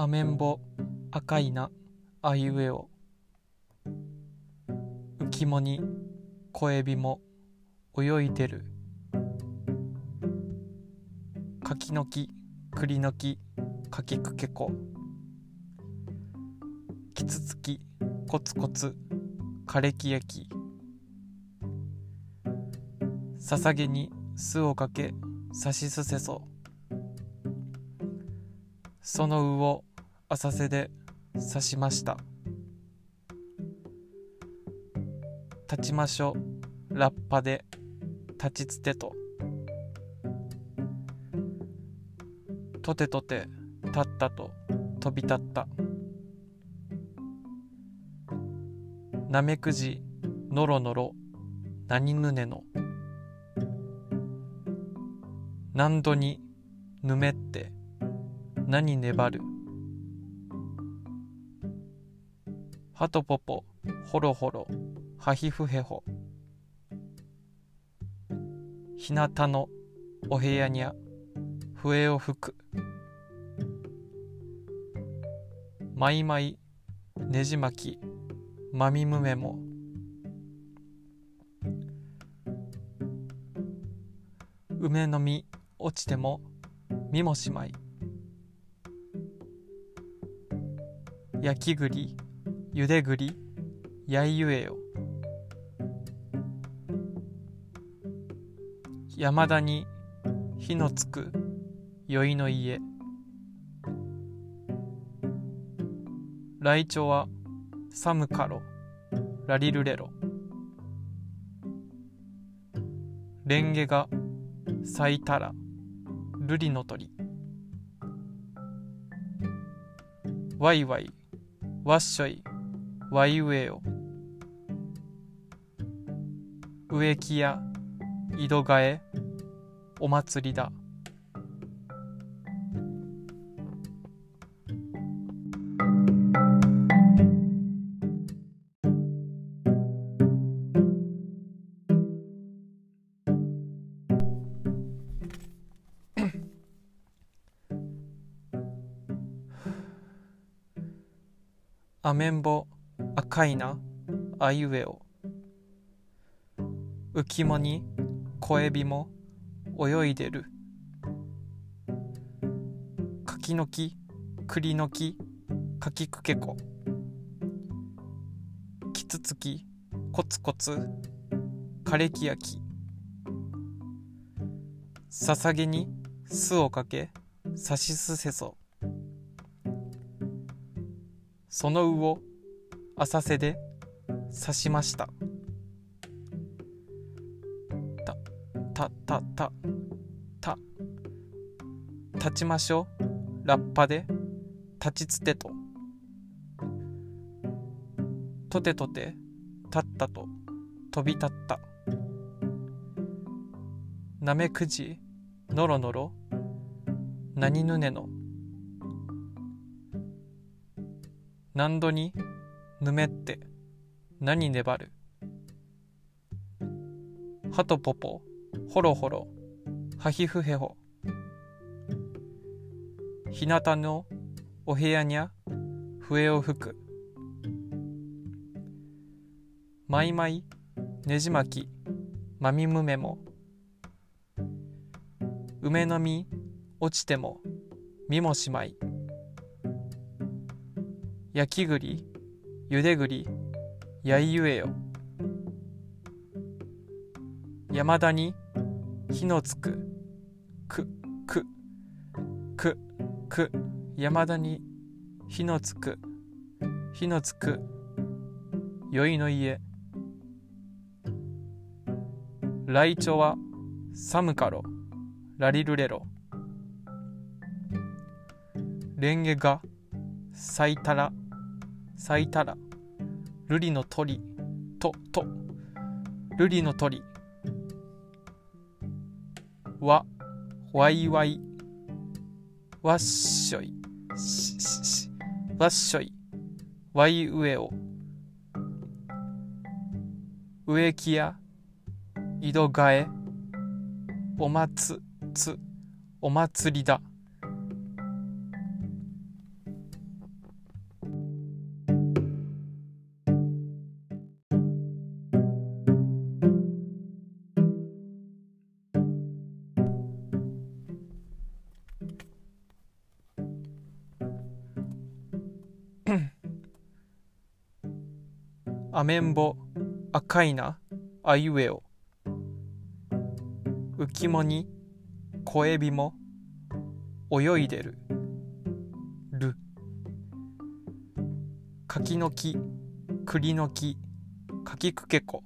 アメンボ赤いなあいうえお浮きもに小エビも泳いでる。柿の木栗の木柿くけこ。キツツキコツコツ枯れ木焼き。捧げに酢をかけさしすせそ。その魚を浅瀬で刺しました。立ちましょラッパで立ちつてと。とてとて立ったと飛び立った。なめくじのろのろ何ぬねの。何度にぬめって何粘る。はとぽぽほろほろはひふへほひなたのお部屋にゃ笛を吹く。まいまいねじ巻きまみむめも。梅の実落ちてもみもしまい。焼き栗ゆで栗やいゆえよ。山田に火のつく宵の家。ライチョはサムカロラリルレロレンゲが咲いたらルリの鳥ワイワイワッショイワイウエオ植木や井戸替えお祭りだ。アメンボ。赤いなあいうえお。浮もに小エビも泳いでる。柿の木栗の木柿くけこ。キツツキコツコツ枯れ木焼き。捧げに酢をかけさしすせそ。その魚浅瀬で刺しました。たたたたた。立ちましょう。ラッパで。立ちつてと。とてとて。立ったと。飛び立った。なめくじ。のろのろ。何ぬねの。何度に。ぬめって何粘る？はとぽぽほろほろはひふへほ。ひなたのお部屋にゃ笛を吹く。まいまいねじ巻きまみむめも。梅の実落ちてもみもしまい。焼き栗ゆで栗やいゆえよ。山田に火のつくくくくく山田に火のつく火のつく宵の家。ライチョはサムカロラリルレロレンゲが咲いたら咲いたら瑠璃の鳥とと。瑠璃の鳥。わわいわい。わっしょい。ししし。わっしょい。わいうえお植木や井戸替え。おまつつ。お祭りだ。アメンボ赤いなあいうえお浮きもに小エビも泳いでる。る。柿の木栗の木柿くけこ。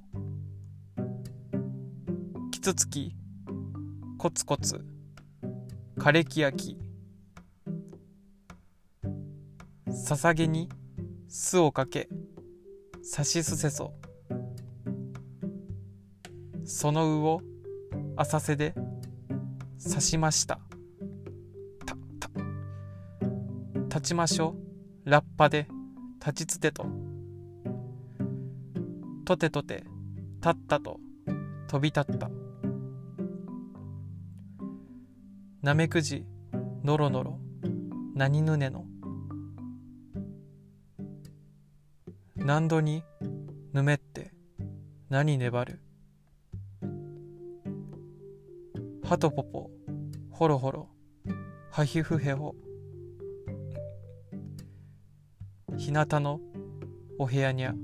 キツツキコツコツ。枯れ木焼き。捧げに酢をかけ。さしすせそ。その魚を浅瀬で刺しました。たた立ちましょう。ラッパで立ちつてと。とてとて立ったと。飛び立った。なめくじのろのろ何ぬねの。何度にぬめって何粘る？はとぽぽほろほろはひふへほひなたのお部屋にゃ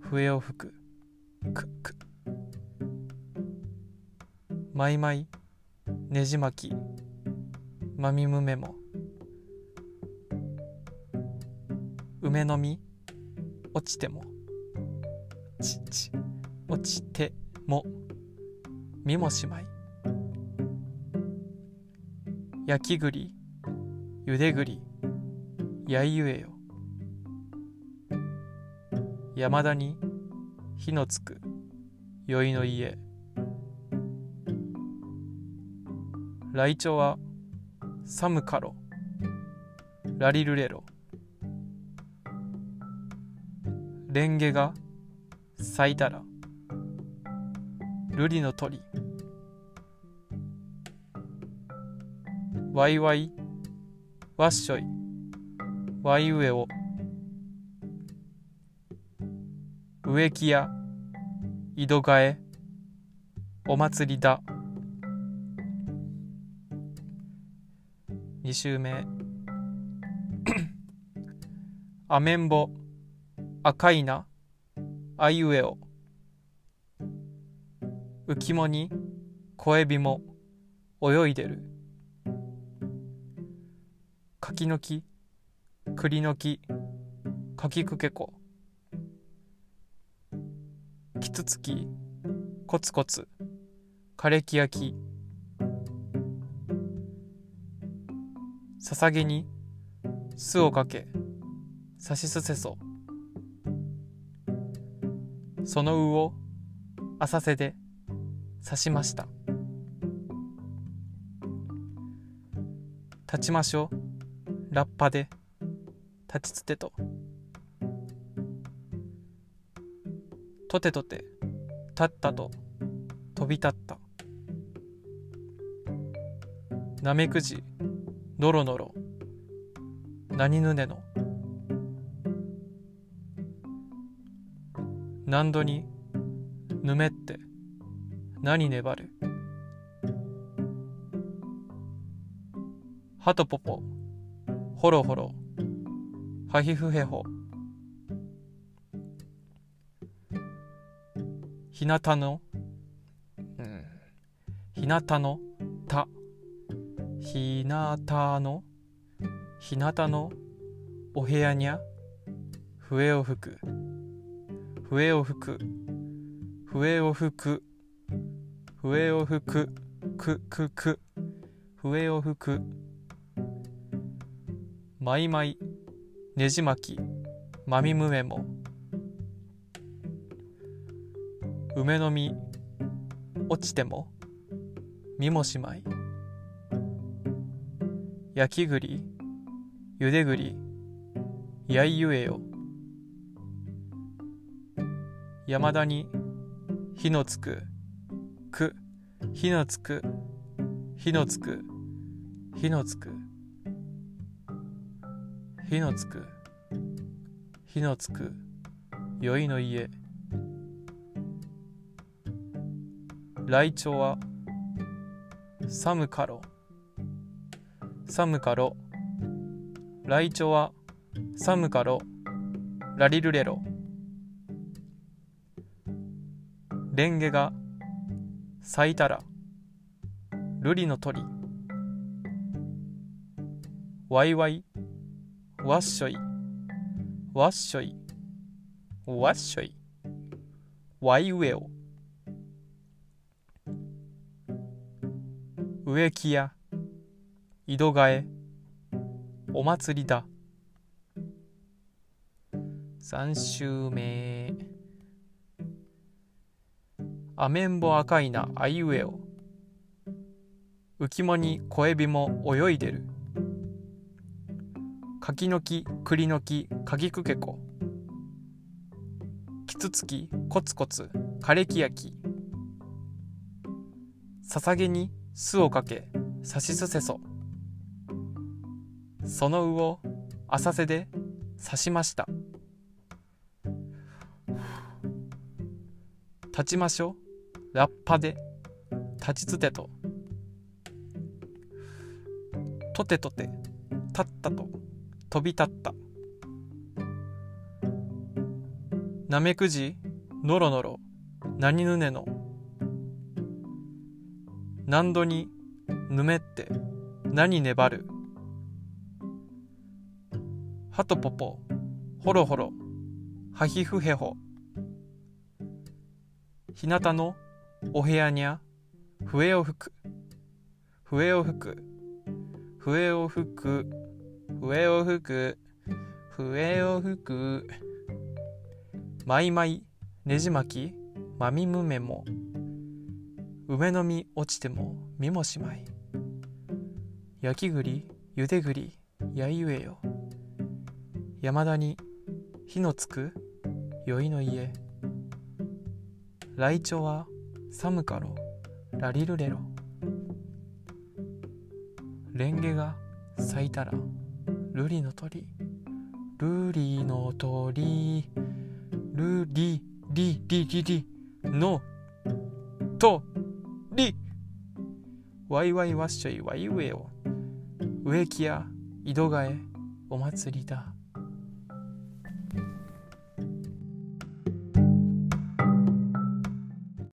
笛を吹くくくまいまいねじ巻きまみむめも。梅の実落ちても。ちち落ちても。みもしまい。焼き栗ゆで栗やいゆえよ。山田に火のつく酔いの家。ライチョウはサムカロラリルレロ。レンゲが咲いたらルリの鳥ワイワイワッショイワイウエオ植木屋井戸替えお祭りだ。2週目。アメンボ。赤いな。あいうえお。浮もに。小エビも。泳いでる。柿の木。栗の木。柿くけこ。キツツキ。コツコツ。枯れ木焼き。捧げに。酢をかけ。さしすせそ。その魚を浅瀬で刺しました。立ちましょうラッパで立ちつてと。とてとて立ったと飛び立った。なめくじのろのろ何ぬねの。何度に？ぬめって。何粘る？はとぽぽほろほろはひふへほ。ひなたの？うん。ひなたの？た。ひなたの？ひなたの？お部屋にゃ。笛を吹く。笛を吹く。笛を吹く。笛を吹く。くくく。笛を吹く。まいまい。ねじ巻き。まみむめも。梅の実。落ちても。みもしまい。焼き栗。ゆで栗。やいゆえよ。山田に火のつくく火のつく火のつく火のつく火のつく火のつく酔いの家。ライチョウはサムカロサムカロライチョウはサムカロラリルレロレンゲが咲いたら瑠璃の鳥ワイワイわっしょいわっしょいわっしょいワイウエオ植木屋井戸替えお祭りだ。三週目。アメンボ赤いなあいうえお。浮物に小エビも泳いでる。柿の木栗の木鍵くけこ。キツツキコツコツ枯れ木焼き。捧げに巣をかけさしすせそ。その魚を浅瀬で刺しました。立ちましょう。ラッパで立ちつてととてとて立ったと飛び立った。なめくじのろのろ何ぬねの。何度にぬめって何粘る。はとぽぽほろほろはひふへほ。ひなたのお部屋にゃ笛を吹く笛を吹く笛を吹く笛を吹く笛を吹くまいまいねじ巻きまみむめも梅の実落ちてもみもしまい。焼き栗ゆで栗やいうえよ。山田に火のつく酔いの家。ライチョは寒かろ？ラリルレロ？レンゲが咲いたらルリの鳥？ルリの鳥？ルリリリリリのとりワイワイワッショイワイウエオ植木や井戸替えお祭りだ